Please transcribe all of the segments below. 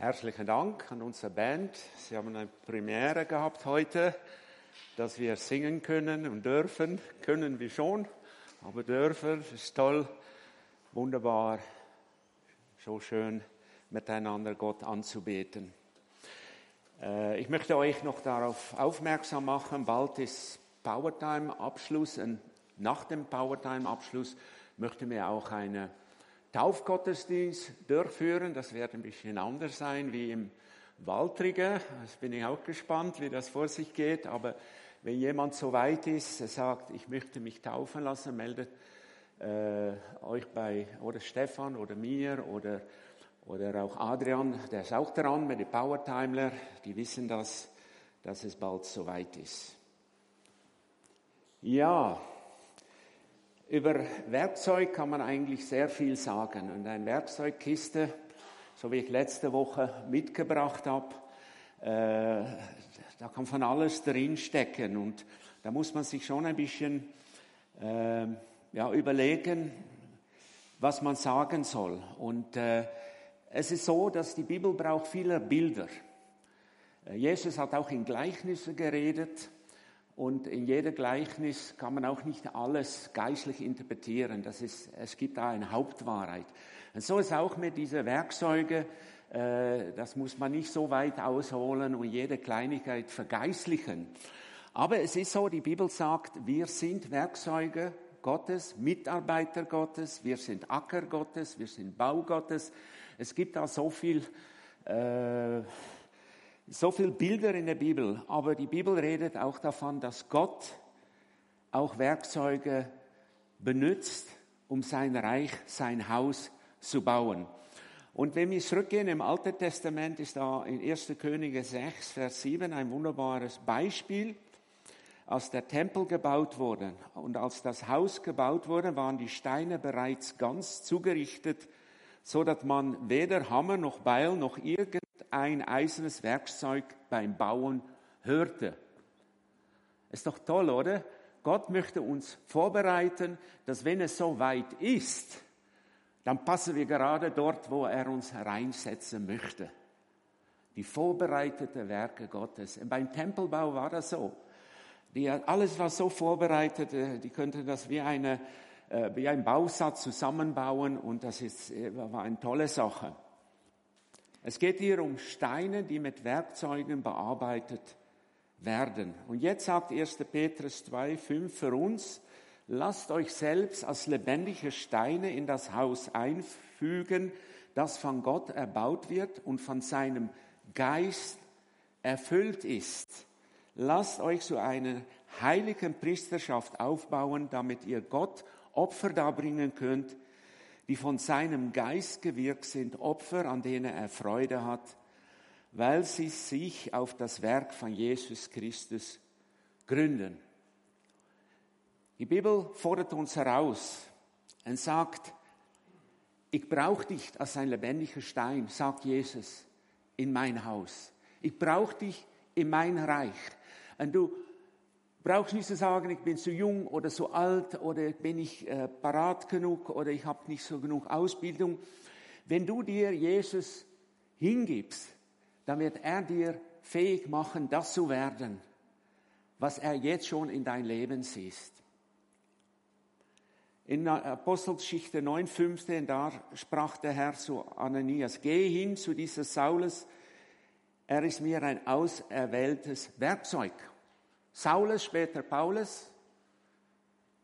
Herzlichen Dank an unsere Band. Sie haben eine Premiere gehabt heute, dass wir singen können und dürfen. Können wir schon, aber dürfen ist toll, wunderbar, so schön miteinander Gott anzubeten. Äh, ich möchte euch noch darauf aufmerksam machen, bald ist Powertime-Abschluss und nach dem Powertime-Abschluss möchten wir auch eine Taufgottesdienst durchführen. Das wird ein bisschen anders sein wie im Waltrige. Das bin ich auch gespannt, wie das vor sich geht. Aber wenn jemand so weit ist, sagt, ich möchte mich taufen lassen, meldet äh, euch bei oder Stefan oder mir oder, oder auch Adrian, der ist auch dran mit den Powertimler. Die wissen das, dass es bald so weit ist. Ja, über Werkzeug kann man eigentlich sehr viel sagen. Und eine Werkzeugkiste, so wie ich letzte Woche mitgebracht habe, äh, da kann von alles drinstecken. Und da muss man sich schon ein bisschen äh, ja, überlegen, was man sagen soll. Und äh, es ist so, dass die Bibel braucht viele Bilder. Äh, Jesus hat auch in Gleichnissen geredet. Und in jeder Gleichnis kann man auch nicht alles geistlich interpretieren. Das ist, es gibt da eine Hauptwahrheit. Und so ist auch mit diesen Werkzeugen, äh, das muss man nicht so weit ausholen und jede Kleinigkeit vergeistlichen. Aber es ist so, die Bibel sagt, wir sind Werkzeuge Gottes, Mitarbeiter Gottes, wir sind Acker Gottes, wir sind Bau Gottes. Es gibt da so viel äh, so viele Bilder in der Bibel, aber die Bibel redet auch davon, dass Gott auch Werkzeuge benutzt, um sein Reich, sein Haus zu bauen. Und wenn wir zurückgehen im Alten Testament, ist da in 1. Könige 6, Vers 7 ein wunderbares Beispiel. Als der Tempel gebaut wurde und als das Haus gebaut wurde, waren die Steine bereits ganz zugerichtet, so dass man weder Hammer noch Beil noch irgend ein eisernes Werkzeug beim Bauen hörte. Ist doch toll, oder? Gott möchte uns vorbereiten, dass wenn es so weit ist, dann passen wir gerade dort, wo er uns reinsetzen möchte. Die vorbereiteten Werke Gottes. Und beim Tempelbau war das so. Die, alles war so vorbereitet, äh, die könnten das wie, eine, äh, wie ein Bausatz zusammenbauen und das ist, äh, war eine tolle Sache. Es geht hier um Steine, die mit Werkzeugen bearbeitet werden. Und jetzt sagt 1. Petrus 2, 5 für uns, lasst euch selbst als lebendige Steine in das Haus einfügen, das von Gott erbaut wird und von seinem Geist erfüllt ist. Lasst euch zu einer heiligen Priesterschaft aufbauen, damit ihr Gott Opfer darbringen könnt, die von seinem Geist gewirkt sind, Opfer, an denen er Freude hat, weil sie sich auf das Werk von Jesus Christus gründen. Die Bibel fordert uns heraus und sagt, ich brauche dich als ein lebendiger Stein, sagt Jesus, in mein Haus. Ich brauche dich in mein Reich. Und du brauchst nicht zu sagen, ich bin zu jung oder zu alt oder bin ich äh, parat genug oder ich habe nicht so genug Ausbildung. Wenn du dir Jesus hingibst, dann wird er dir fähig machen, das zu werden, was er jetzt schon in dein Leben siehst. In Apostelgeschichte 9,15, da sprach der Herr zu Ananias, geh hin zu dieser Saulus, er ist mir ein auserwähltes Werkzeug. Saulus, später Paulus,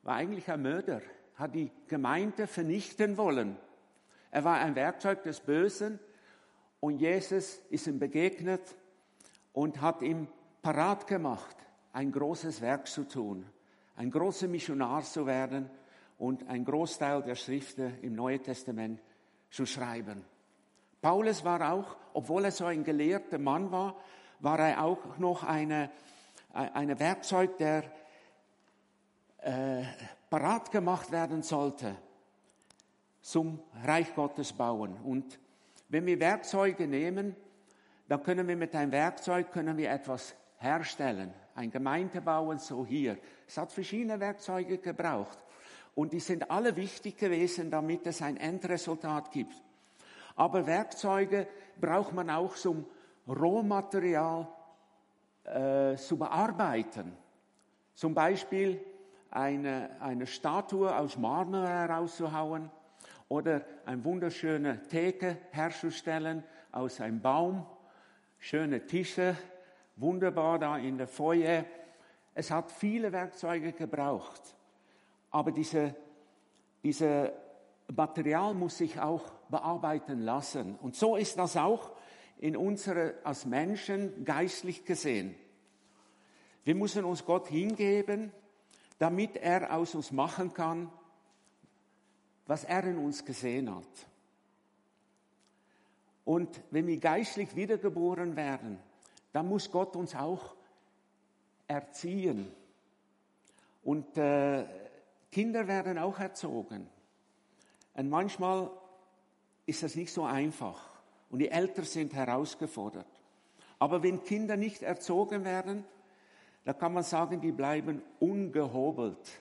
war eigentlich ein Mörder, hat die Gemeinde vernichten wollen. Er war ein Werkzeug des Bösen und Jesus ist ihm begegnet und hat ihm parat gemacht, ein großes Werk zu tun, ein großer Missionar zu werden und ein Großteil der Schriften im Neuen Testament zu schreiben. Paulus war auch, obwohl er so ein gelehrter Mann war, war er auch noch eine ein Werkzeug, der äh, parat gemacht werden sollte zum Reich Gottes bauen. Und wenn wir Werkzeuge nehmen, dann können wir mit einem Werkzeug können wir etwas herstellen, ein Gemeinde bauen, so hier. Es hat verschiedene Werkzeuge gebraucht und die sind alle wichtig gewesen, damit es ein Endresultat gibt. Aber Werkzeuge braucht man auch zum Rohmaterial äh, zu bearbeiten. Zum Beispiel eine, eine Statue aus Marmor herauszuhauen oder eine wunderschöne Theke herzustellen aus einem Baum, schöne Tische, wunderbar da in der Foyer. Es hat viele Werkzeuge gebraucht, aber diese, diese Material muss sich auch bearbeiten lassen. Und so ist das auch in unserer, als Menschen geistlich gesehen. Wir müssen uns Gott hingeben, damit er aus uns machen kann, was er in uns gesehen hat. Und wenn wir geistlich wiedergeboren werden, dann muss Gott uns auch erziehen. Und äh, Kinder werden auch erzogen. Und manchmal ist das nicht so einfach. Und die Eltern sind herausgefordert. Aber wenn Kinder nicht erzogen werden, da kann man sagen, die bleiben ungehobelt.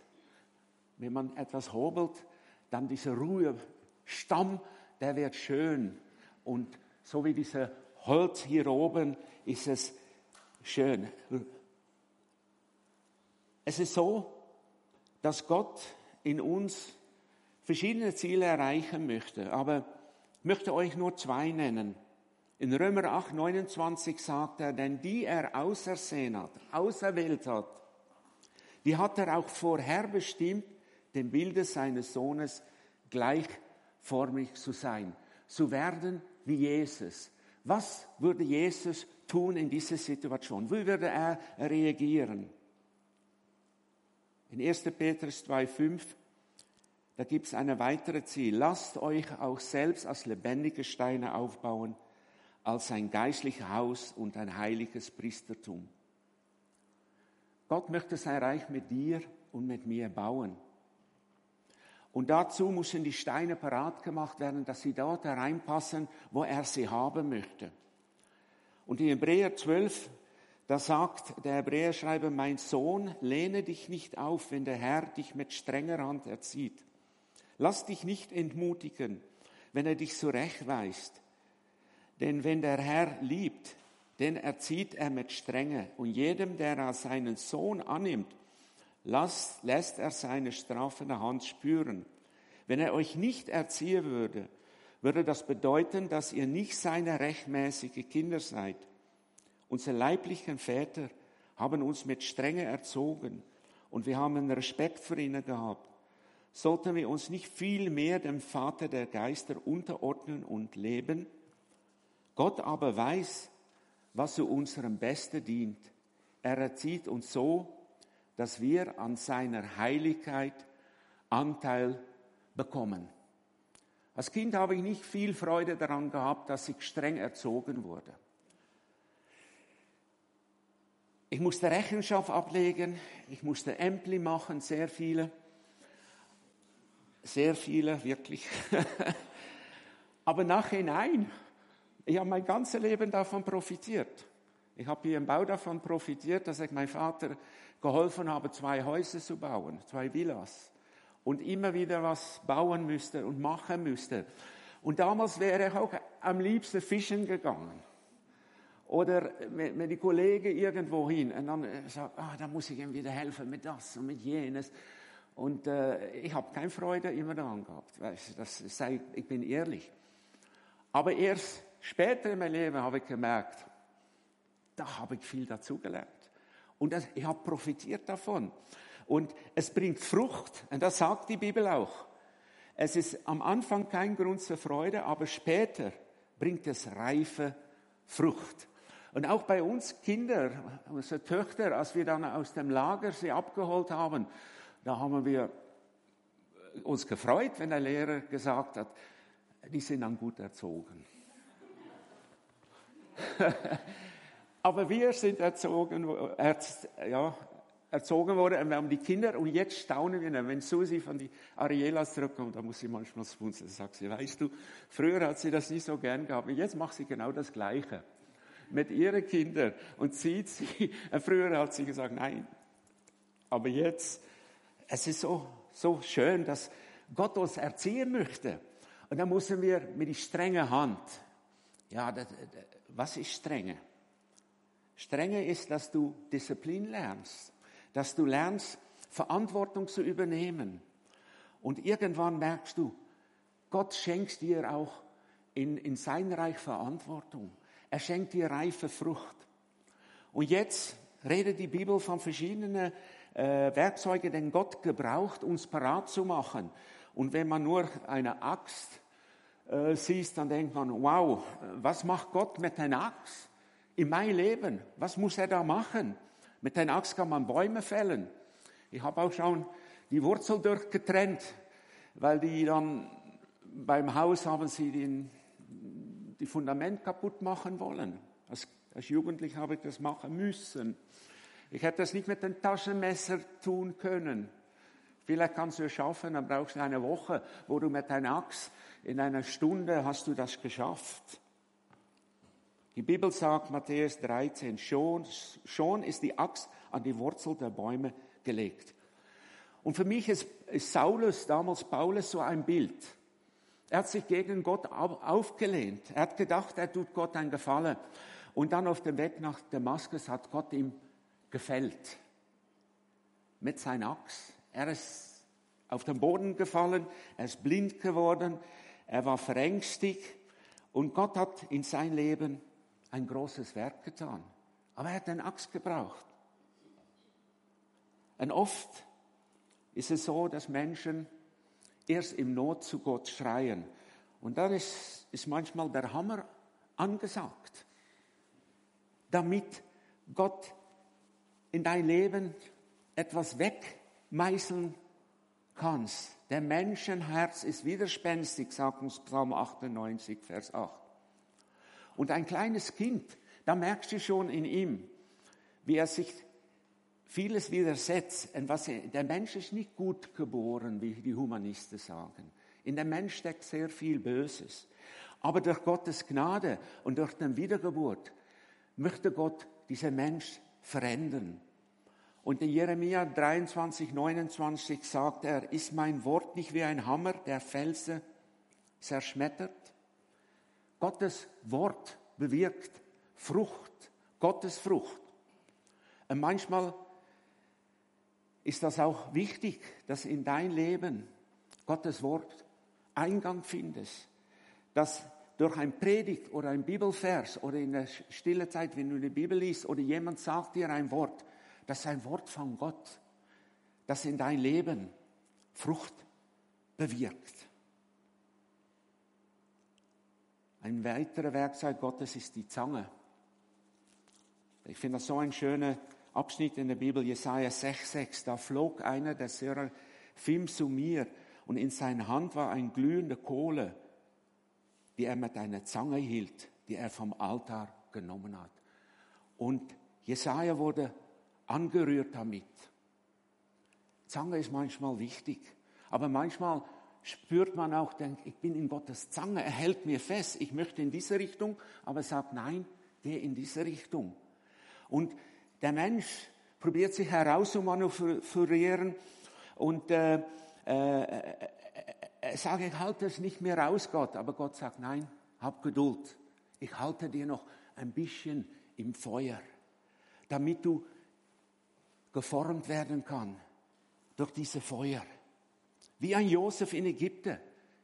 Wenn man etwas hobelt, dann dieser Ruhestamm, der wird schön. Und so wie dieser Holz hier oben ist es schön. Es ist so, dass Gott in uns verschiedene Ziele erreichen möchte. Aber möchte euch nur zwei nennen. In Römer 8, 29 sagt er, denn die er ausersehen hat, auserwählt hat, die hat er auch vorherbestimmt, dem Bilde seines Sohnes gleichformig zu sein, zu werden wie Jesus. Was würde Jesus tun in dieser Situation? Wie würde er reagieren? In 1. Petrus 2,5, da gibt es eine weitere Ziel. Lasst euch auch selbst als lebendige Steine aufbauen, als ein geistliches Haus und ein heiliges Priestertum. Gott möchte sein Reich mit dir und mit mir bauen. Und dazu müssen die Steine parat gemacht werden, dass sie dort hereinpassen, wo er sie haben möchte. Und in Hebräer 12, da sagt der Hebräerschreiber, mein Sohn, lehne dich nicht auf, wenn der Herr dich mit strenger Hand erzieht. Lass dich nicht entmutigen, wenn er dich zurechtweist. Denn wenn der Herr liebt, den erzieht er mit Strenge. Und jedem, der als seinen Sohn annimmt, lässt, lässt er seine strafende Hand spüren. Wenn er euch nicht erziehen würde, würde das bedeuten, dass ihr nicht seine rechtmäßige Kinder seid. Unsere leiblichen Väter haben uns mit Strenge erzogen und wir haben Respekt für ihn gehabt. Sollten wir uns nicht viel mehr dem Vater der Geister unterordnen und leben? Gott aber weiß, was zu unserem Besten dient. Er erzieht uns so, dass wir an seiner Heiligkeit Anteil bekommen. Als Kind habe ich nicht viel Freude daran gehabt, dass ich streng erzogen wurde. Ich musste Rechenschaft ablegen, ich musste Ämpli machen, sehr viele. Sehr viele, wirklich. Aber nachhinein ich habe mein ganzes Leben davon profitiert. Ich habe hier im Bau davon profitiert, dass ich meinem Vater geholfen habe, zwei Häuser zu bauen, zwei Villas. Und immer wieder was bauen müsste und machen müsste. Und damals wäre ich auch am liebsten fischen gegangen. Oder wenn die Kollegen irgendwo hin und dann äh, sagt, ah, da muss ich ihm wieder helfen mit das und mit jenes. Und äh, ich habe keine Freude immer daran gehabt. Weißt, das sei, ich bin ehrlich. Aber erst Später in meinem Leben habe ich gemerkt, da habe ich viel dazugelernt. Und das, ich habe profitiert davon. Und es bringt Frucht. Und das sagt die Bibel auch. Es ist am Anfang kein Grund zur Freude, aber später bringt es reife Frucht. Und auch bei uns Kinder, unsere Töchter, als wir dann aus dem Lager sie abgeholt haben, da haben wir uns gefreut, wenn der Lehrer gesagt hat, die sind dann gut erzogen. Aber wir sind erzogen, erz, ja, erzogen worden wir haben die Kinder und jetzt staunen wir, wenn Susi von die Ariela zurückkommt, da muss sie manchmal spunzeln, sagt sie, weißt du, früher hat sie das nicht so gern gehabt, und jetzt macht sie genau das Gleiche mit ihren Kindern und zieht sie, früher hat sie gesagt, nein, aber jetzt, es ist so, so schön, dass Gott uns erziehen möchte. Und dann müssen wir mit die strenge Hand, ja, das, was ist strenge? Strenge ist, dass du Disziplin lernst, dass du lernst, Verantwortung zu übernehmen. Und irgendwann merkst du, Gott schenkt dir auch in, in sein Reich Verantwortung. Er schenkt dir reife Frucht. Und jetzt redet die Bibel von verschiedenen äh, Werkzeugen, den Gott gebraucht, uns parat zu machen. Und wenn man nur eine Axt äh, sieht, dann denkt man, wow, was macht Gott mit einer Axt in mein Leben? Was muss er da machen? Mit einer Axt kann man Bäume fällen. Ich habe auch schon die Wurzel durchgetrennt, weil die dann beim Haus haben sie den, die Fundament kaputt machen wollen. Als, als Jugendlich habe ich das machen müssen. Ich hätte das nicht mit dem Taschenmesser tun können. Vielleicht kannst du es schaffen, dann brauchst du eine Woche, wo du mit deiner Axt in einer Stunde hast du das geschafft. Die Bibel sagt, Matthäus 13, schon, schon ist die Axt an die Wurzel der Bäume gelegt. Und für mich ist, ist Saulus, damals Paulus, so ein Bild. Er hat sich gegen Gott aufgelehnt. Er hat gedacht, er tut Gott einen Gefallen. Und dann auf dem Weg nach Damaskus hat Gott ihm gefällt. Mit seiner Axt. Er ist auf den Boden gefallen, er ist blind geworden, er war verängstigt und Gott hat in sein Leben ein großes Werk getan. Aber er hat eine Axt gebraucht. Und oft ist es so, dass Menschen erst im Not zu Gott schreien. Und dann ist, ist manchmal der Hammer angesagt, damit Gott in dein Leben etwas wegmeißeln kannst. Der Menschenherz ist widerspenstig, sagt uns Psalm 98, Vers 8. Und ein kleines Kind, da merkst du schon in ihm, wie er sich vieles widersetzt. Und was er, der Mensch ist nicht gut geboren, wie die Humanisten sagen. In dem Mensch steckt sehr viel Böses. Aber durch Gottes Gnade und durch den Wiedergeburt möchte Gott diesen Mensch verändern. Und in Jeremia 23, 29 sagt er, ist mein Wort nicht wie ein Hammer, der Felsen zerschmettert? Gottes Wort bewirkt Frucht, Gottes Frucht. Und manchmal ist das auch wichtig, dass in dein Leben Gottes Wort Eingang findest, dass durch ein Predigt oder ein Bibelvers oder in der stille Zeit, wenn du die Bibel liest oder jemand sagt dir ein Wort, das ist ein Wort von Gott, das in dein Leben Frucht bewirkt. Ein weiterer Werkzeug Gottes ist die Zange. Ich finde das so ein schöner Abschnitt in der Bibel, Jesaja 6,6. Da flog einer der Seraphim zu mir und in seiner Hand war ein glühende Kohle, die er mit einer Zange hielt, die er vom Altar genommen hat. Und Jesaja wurde angerührt damit. Zange ist manchmal wichtig, aber manchmal spürt man auch, denkt, ich bin in Gottes Zange, er hält mir fest, ich möchte in diese Richtung, aber er sagt, nein, geh in diese Richtung. Und der Mensch probiert sich heraus zu manövrieren und äh, äh, äh, sage, ich halte es nicht mehr aus, Gott, aber Gott sagt, nein, hab Geduld, ich halte dir noch ein bisschen im Feuer, damit du geformt werden kann durch diese Feuer. Wie ein Josef in Ägypten.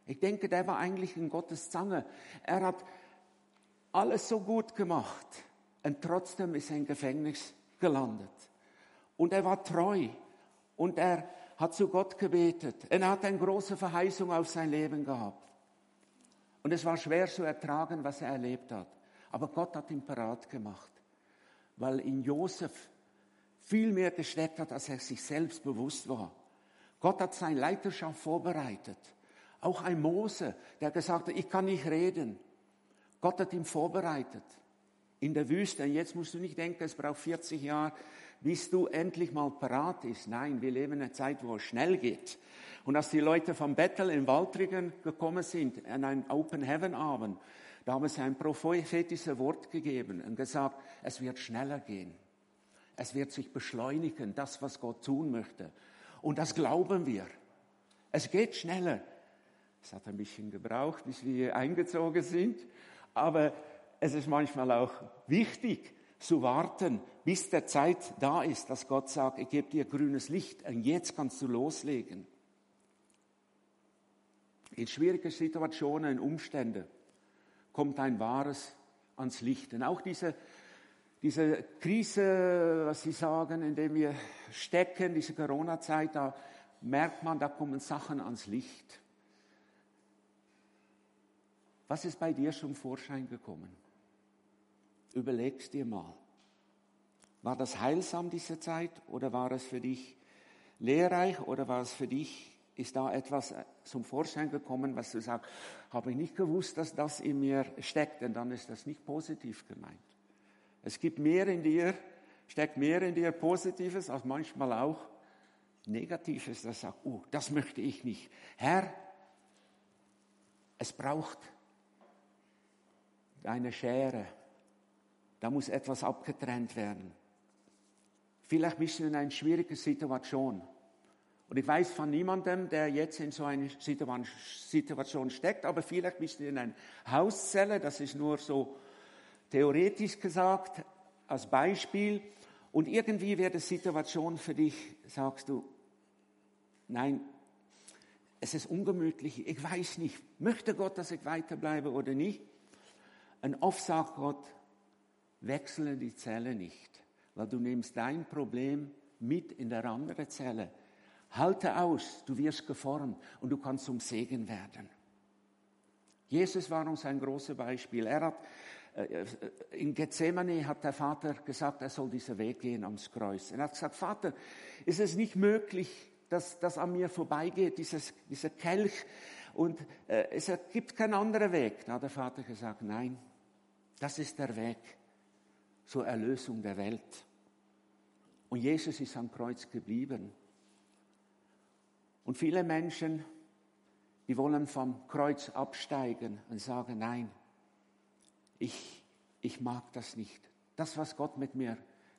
Ich denke, der war eigentlich in Gottes Zange. Er hat alles so gut gemacht und trotzdem ist er im Gefängnis gelandet. Und er war treu und er hat zu Gott gebetet. Er hat eine große Verheißung auf sein Leben gehabt. Und es war schwer zu ertragen, was er erlebt hat. Aber Gott hat ihn parat gemacht, weil in Josef viel mehr gesteckt hat, als er sich selbst bewusst war. Gott hat seine Leiterschaft vorbereitet. Auch ein Mose, der gesagt hat, ich kann nicht reden. Gott hat ihn vorbereitet. In der Wüste. Und jetzt musst du nicht denken, es braucht 40 Jahre, bis du endlich mal parat bist. Nein, wir leben in einer Zeit, wo es schnell geht. Und als die Leute vom Bethel in Waldringen gekommen sind, an einem Open Heaven Abend, da haben sie ein prophetisches Wort gegeben und gesagt, es wird schneller gehen. Es wird sich beschleunigen, das, was Gott tun möchte. Und das glauben wir. Es geht schneller. Es hat ein bisschen gebraucht, bis wir eingezogen sind, aber es ist manchmal auch wichtig zu warten, bis der Zeit da ist, dass Gott sagt, ich gebe dir grünes Licht und jetzt kannst du loslegen. In schwierigen Situationen, in Umständen kommt ein wahres ans Licht. Und auch diese, diese Krise, was Sie sagen, in der wir stecken, diese Corona-Zeit, da merkt man, da kommen Sachen ans Licht. Was ist bei dir zum Vorschein gekommen? Überlegst dir mal. War das heilsam diese Zeit oder war es für dich lehrreich oder war es für dich, ist da etwas zum Vorschein gekommen, was du sagst, habe ich nicht gewusst, dass das in mir steckt, denn dann ist das nicht positiv gemeint. Es gibt mehr in dir, steckt mehr in dir Positives als manchmal auch Negatives, das sagt, oh, das möchte ich nicht. Herr, es braucht eine Schere. Da muss etwas abgetrennt werden. Vielleicht bist du in einer schwierigen Situation. Und ich weiß von niemandem, der jetzt in so einer Situation steckt, aber vielleicht bist du in einer Hauszelle, das ist nur so theoretisch gesagt, als Beispiel. Und irgendwie wird die Situation für dich, sagst du, nein, es ist ungemütlich, ich weiß nicht, möchte Gott, dass ich weiterbleibe oder nicht? Und oft sagt Gott, wechsle die Zelle nicht, weil du nimmst dein Problem mit in der andere Zelle. Halte aus, du wirst geformt und du kannst zum Segen werden. Jesus war uns ein großes Beispiel. Er hat in Gethsemane hat der Vater gesagt, er soll diesen Weg gehen ans Kreuz. Er hat gesagt, Vater, ist es nicht möglich, dass das an mir vorbeigeht, dieses, dieser Kelch, und äh, es gibt keinen anderen Weg. Da hat der Vater gesagt, nein, das ist der Weg zur Erlösung der Welt. Und Jesus ist am Kreuz geblieben. Und viele Menschen, die wollen vom Kreuz absteigen und sagen, nein, ich, ich mag das nicht. Das, was Gott mit mir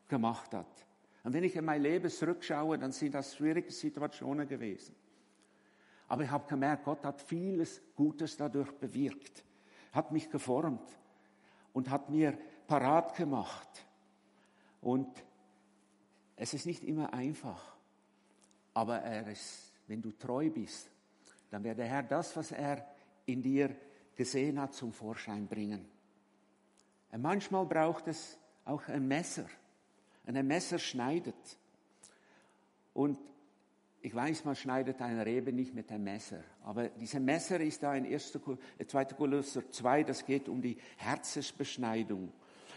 gemacht hat. Und wenn ich in mein Leben zurückschaue, dann sind das schwierige Situationen gewesen. Aber ich habe gemerkt, Gott hat vieles Gutes dadurch bewirkt, hat mich geformt und hat mir parat gemacht. Und es ist nicht immer einfach, aber er ist, wenn du treu bist, dann wird der Herr das, was er in dir gesehen hat, zum Vorschein bringen. Und manchmal braucht es auch ein Messer. Und ein Messer schneidet. Und ich weiß, man schneidet eine Rebe nicht mit einem Messer, aber dieses Messer ist da in 1. 2. Kolosser 2, das geht um die Herzensbeschneidung.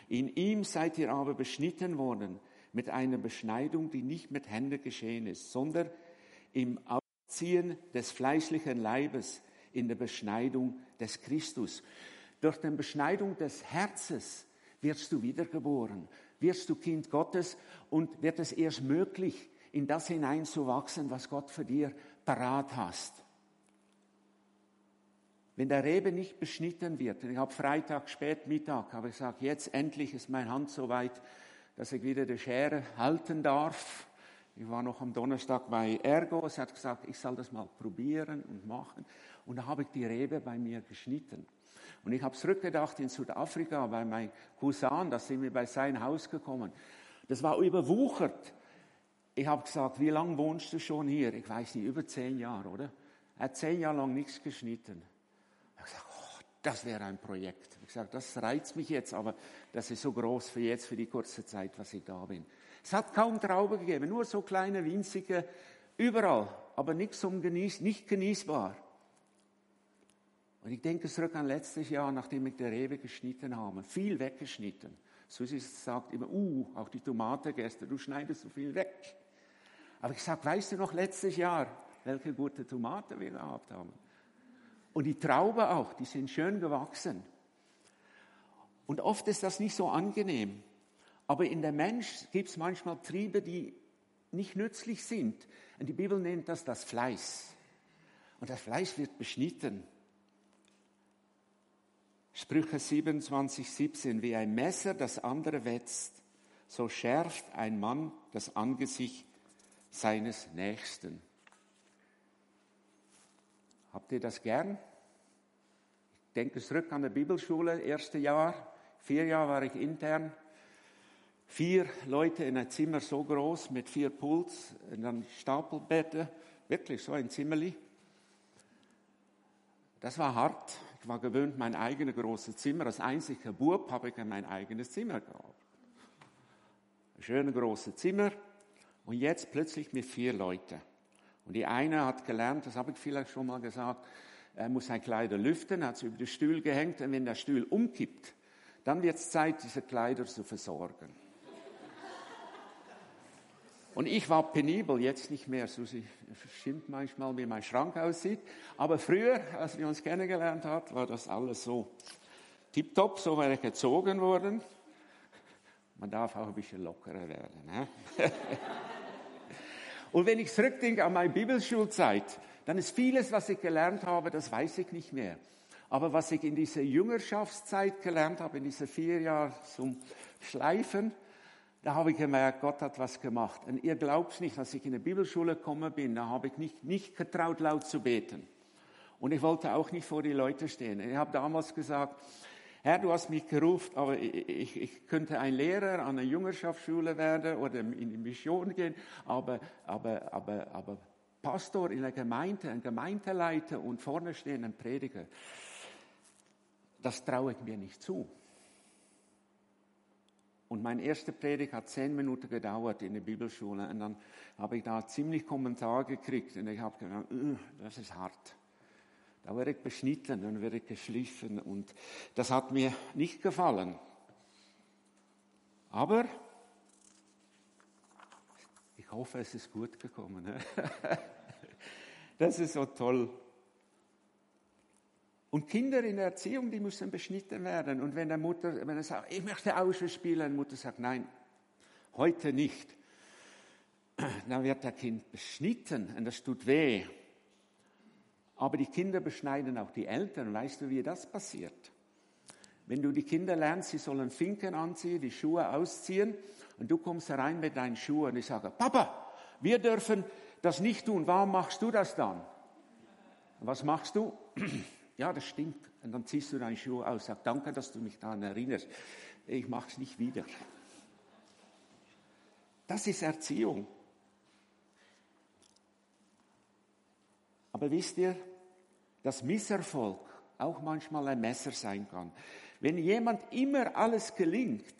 In ihm seid ihr aber beschnitten worden mit einer Beschneidung, die nicht mit Händen geschehen ist, sondern im Ausziehen des fleischlichen Leibes, in der Beschneidung des Christus. Durch die Beschneidung des Herzens wirst du wiedergeboren, wirst du Kind Gottes und wird es erst möglich, in das hineinzuwachsen, was Gott für dir parat hast. Wenn der Rebe nicht beschnitten wird, und ich habe Freitag spät Mittag, habe ich gesagt, jetzt endlich ist meine Hand so weit, dass ich wieder die Schere halten darf. Ich war noch am Donnerstag bei Ergo, es hat gesagt, ich soll das mal probieren und machen. Und da habe ich die Rebe bei mir geschnitten. Und ich habe zurückgedacht in Südafrika bei meinem Cousin, da sind wir bei sein Haus gekommen. Das war überwuchert ich habe gesagt, wie lange wohnst du schon hier? Ich weiß nicht, über zehn Jahre, oder? Er hat zehn Jahre lang nichts geschnitten. Ich habe gesagt, oh, das wäre ein Projekt. Ich habe gesagt, das reizt mich jetzt, aber das ist so groß für jetzt, für die kurze Zeit, was ich da bin. Es hat kaum Trauben gegeben, nur so kleine, winzige, überall, aber nichts um genieß, nicht genießbar. Und ich denke zurück an letztes Jahr, nachdem ich die Rebe geschnitten habe, viel weggeschnitten. Susi sagt immer, uh, auch die Tomate gestern, du schneidest so viel weg. Aber ich sage, weißt du noch letztes Jahr, welche gute Tomate wir gehabt haben? Und die Trauben auch, die sind schön gewachsen. Und oft ist das nicht so angenehm. Aber in der Mensch gibt es manchmal Triebe, die nicht nützlich sind. Und die Bibel nennt das das Fleiß. Und das Fleisch wird beschnitten. Sprüche 27, 17. Wie ein Messer das andere wetzt, so schärft ein Mann das Angesicht seines Nächsten. Habt ihr das gern? Ich denke zurück an die Bibelschule, erste Jahr, vier Jahre war ich intern. Vier Leute in einem Zimmer so groß mit vier Puls, und dann Stapelbetten, wirklich so ein Zimmerli. Das war hart. Ich war gewöhnt, mein eigenes großes Zimmer. Als einziger Bub habe ich mein eigenes Zimmer gehabt. Ein schönes großes Zimmer. Und jetzt plötzlich mit vier Leuten. Und die eine hat gelernt, das habe ich vielleicht schon mal gesagt, er muss sein Kleider lüften, hat sie über den Stuhl gehängt und wenn der Stuhl umkippt, dann wird es Zeit, diese Kleider zu versorgen. Und ich war penibel, jetzt nicht mehr. Susi stimmt manchmal, wie mein Schrank aussieht. Aber früher, als wir uns kennengelernt haben, war das alles so tipptopp, so wäre ich gezogen worden. Man darf auch ein bisschen lockerer werden. Ne? Und wenn ich zurückdenke an meine Bibelschulzeit, dann ist vieles, was ich gelernt habe, das weiß ich nicht mehr. Aber was ich in dieser Jüngerschaftszeit gelernt habe, in diesen vier Jahren zum Schleifen, da habe ich gemerkt, Gott hat was gemacht. Und ihr glaubt nicht, als ich in die Bibelschule gekommen bin, da habe ich nicht, nicht getraut, laut zu beten. Und ich wollte auch nicht vor die Leute stehen. Ich habe damals gesagt, Herr, du hast mich gerufen, aber ich, ich, könnte ein Lehrer an einer Jüngerschaftsschule werden oder in die Mission gehen, aber, aber, aber, aber Pastor in der Gemeinde, ein Gemeindeleiter und vorne stehen ein Prediger, das traue ich mir nicht zu. Und mein erster Predigt hat zehn Minuten gedauert in der Bibelschule und dann habe ich da ziemlich Kommentar gekriegt und ich habe gedacht, das ist hart. Da werde ich beschnitten, dann werde ich geschliffen und das hat mir nicht gefallen. Aber ich hoffe, es ist gut gekommen. Ne? Das ist so toll. Und Kinder in der Erziehung, die müssen beschnitten werden. Und wenn der Mutter, wenn er sagt, ich möchte Ausschluss spielen, die Mutter sagt, nein, heute nicht. Dann wird der Kind beschnitten und das tut weh. Aber die Kinder beschneiden auch die Eltern. Weißt du, wie das passiert? Wenn du die Kinder lernst, sie sollen Finken anziehen, die Schuhe ausziehen, und du kommst herein mit deinen Schuhen und ich sage, Papa, wir dürfen das nicht tun. Warum machst du das dann? was machst du? ja, das stimmt. Und dann ziehst du deine Schuhe aus. Sag, danke, dass du mich daran erinnerst. Ich mache es nicht wieder. Das ist Erziehung. Aber wisst ihr, dass Misserfolg auch manchmal ein Messer sein kann. Wenn jemand immer alles gelingt,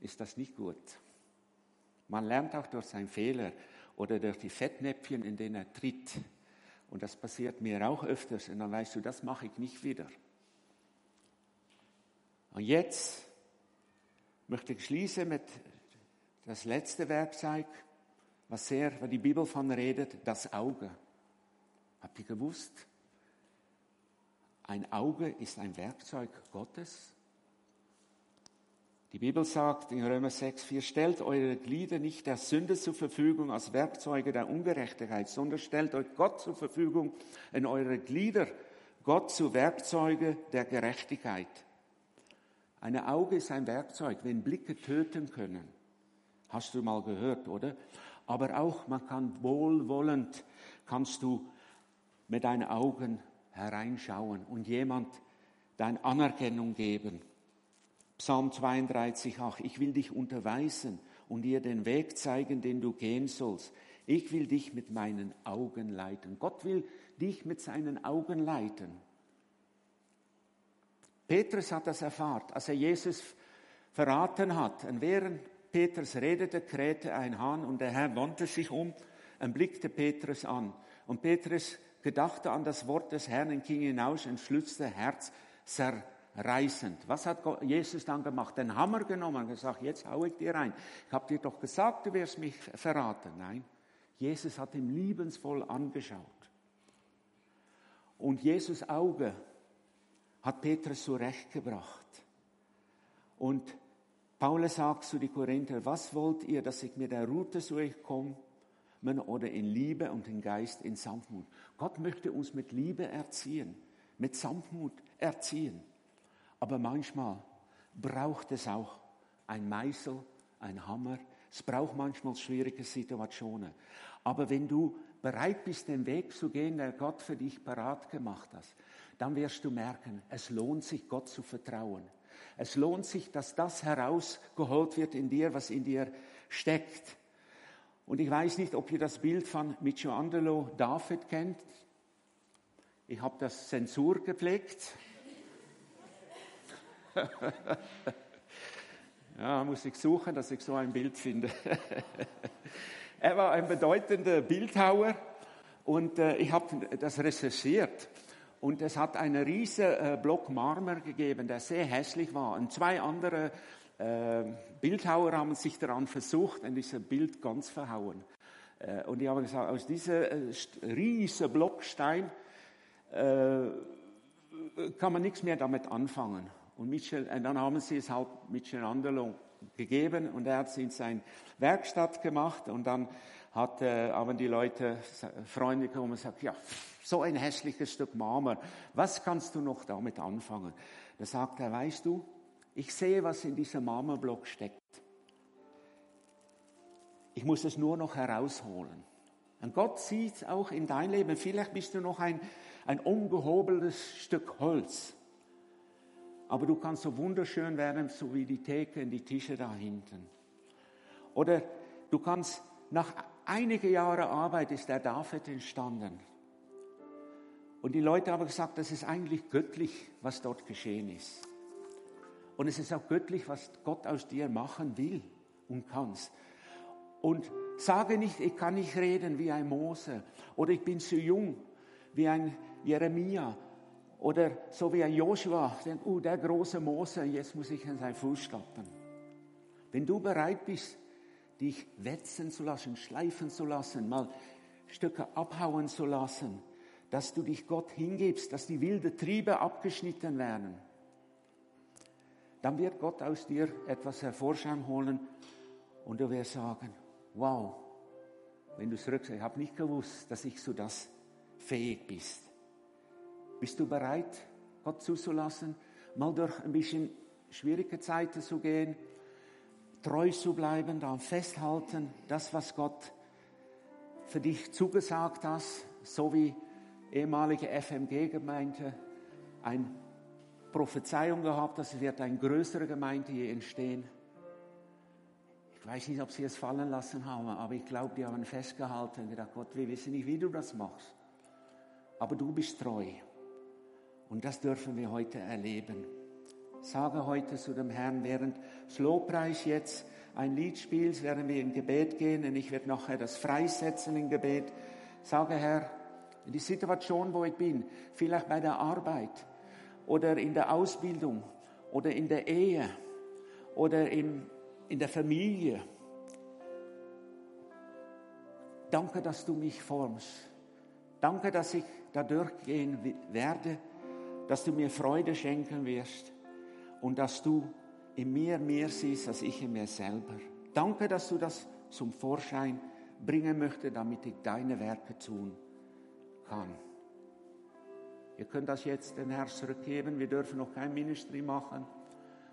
ist das nicht gut. Man lernt auch durch seinen Fehler oder durch die Fettnäpfchen, in denen er tritt. Und das passiert mir auch öfters. Und dann weißt du, das mache ich nicht wieder. Und jetzt möchte ich schließen mit das letzte Werkzeug, was sehr, weil die Bibel von redet, das Auge. Habt ihr gewusst? Ein Auge ist ein Werkzeug Gottes. Die Bibel sagt in Römer 6, 4, stellt eure Glieder nicht der Sünde zur Verfügung als Werkzeuge der Ungerechtigkeit, sondern stellt euch Gott zur Verfügung in eure Glieder, Gott zu Werkzeuge der Gerechtigkeit. Ein Auge ist ein Werkzeug, wenn Blicke töten können. Hast du mal gehört, oder? Aber auch, man kann wohlwollend, kannst du mit deinen Augen hereinschauen und jemand deine Anerkennung geben. Psalm 32, ach, ich will dich unterweisen und dir den Weg zeigen, den du gehen sollst. Ich will dich mit meinen Augen leiten. Gott will dich mit seinen Augen leiten. Petrus hat das erfahren, als er Jesus verraten hat. Und während Petrus redete, krähte ein Hahn und der Herr wandte sich um und blickte Petrus an. Und Petrus gedachte an das Wort des Herrn und ging hinaus und schlüpfte Herz zerreißend. Was hat Jesus dann gemacht? Den Hammer genommen und gesagt, jetzt hau ich dir rein. Ich habe dir doch gesagt, du wirst mich verraten. Nein, Jesus hat ihn liebensvoll angeschaut. Und Jesus Auge hat Petrus zurechtgebracht. Und Paulus sagt zu den Korinther, was wollt ihr, dass ich mit der Route zu euch komme? oder in Liebe und in Geist in Sanftmut. Gott möchte uns mit Liebe erziehen, mit Sanftmut erziehen. Aber manchmal braucht es auch ein Meißel, ein Hammer. Es braucht manchmal schwierige Situationen. Aber wenn du bereit bist, den Weg zu gehen, der Gott für dich parat gemacht hat, dann wirst du merken, es lohnt sich, Gott zu vertrauen. Es lohnt sich, dass das herausgeholt wird in dir, was in dir steckt. Und ich weiß nicht, ob ihr das Bild von Michelangelo David kennt. Ich habe das Zensur gepflegt. ja, muss ich suchen, dass ich so ein Bild finde. er war ein bedeutender Bildhauer und äh, ich habe das recherchiert. Und es hat einen riesen äh, Block Marmer gegeben, der sehr hässlich war. Und zwei andere äh, Bildhauer haben sich daran versucht, und dieses Bild ganz verhauen. Äh, und ich habe gesagt, aus diesem äh, riesen Blockstein äh, kann man nichts mehr damit anfangen. Und Michel, äh, dann haben sie es halt Michelangelo gegeben und er hat es in seine Werkstatt gemacht und dann hat, äh, haben die Leute, Freunde gekommen und gesagt, ja, so ein hässliches Stück Marmor, was kannst du noch damit anfangen? Da sagt er, weißt du, ich sehe, was in diesem Marmorblock steckt. Ich muss es nur noch herausholen. Und Gott sieht auch in dein Leben, vielleicht bist du noch ein, ein ungehobeltes Stück Holz. Aber du kannst so wunderschön werden, so wie die Theke und die Tische da hinten. Oder du kannst, nach einigen Jahren Arbeit ist der David entstanden. Und die Leute haben gesagt, das ist eigentlich göttlich, was dort geschehen ist. Und es ist auch göttlich, was Gott aus dir machen will und kannst. Und sage nicht, ich kann nicht reden wie ein Mose oder ich bin zu jung wie ein Jeremia oder so wie ein Joshua, denkt, uh, der große Mose, jetzt muss ich in seinen Fußstapfen. Wenn du bereit bist, dich wetzen zu lassen, schleifen zu lassen, mal Stücke abhauen zu lassen, dass du dich Gott hingibst, dass die wilden Triebe abgeschnitten werden, dann wird Gott aus dir etwas hervorschauen holen und du wirst sagen, wow, wenn du zurücksagst, ich habe nicht gewusst, dass ich so das fähig bist. Bist du bereit, Gott zuzulassen, mal durch ein bisschen schwierige Zeiten zu gehen, treu zu bleiben, daran festhalten, das, was Gott für dich zugesagt hat, so wie ehemalige FMG-Gemeinde eine Prophezeiung gehabt, dass es wird eine größere Gemeinde hier entstehen. Ich weiß nicht, ob sie es fallen lassen haben, aber ich glaube, die haben festgehalten und gedacht, Gott, wir wissen nicht, wie du das machst. Aber du bist treu. Und das dürfen wir heute erleben. Sage heute zu dem Herrn, während das jetzt ein Lied spielt, werden wir in Gebet gehen und ich werde nachher das freisetzen im Gebet. Sage, Herr, in die Situation, wo ich bin, vielleicht bei der Arbeit oder in der Ausbildung oder in der Ehe oder in, in der Familie. Danke, dass du mich formst. Danke, dass ich da durchgehen werde, dass du mir Freude schenken wirst und dass du in mir mehr siehst als ich in mir selber. Danke, dass du das zum Vorschein bringen möchtest, damit ich deine Werke tun kann. Ihr könnt das jetzt den Herrn zurückgeben. Wir dürfen noch kein Ministry machen.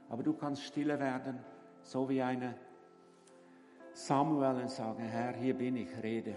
Aber du kannst stille werden, so wie eine Samuel und sagen, Herr, hier bin ich, rede.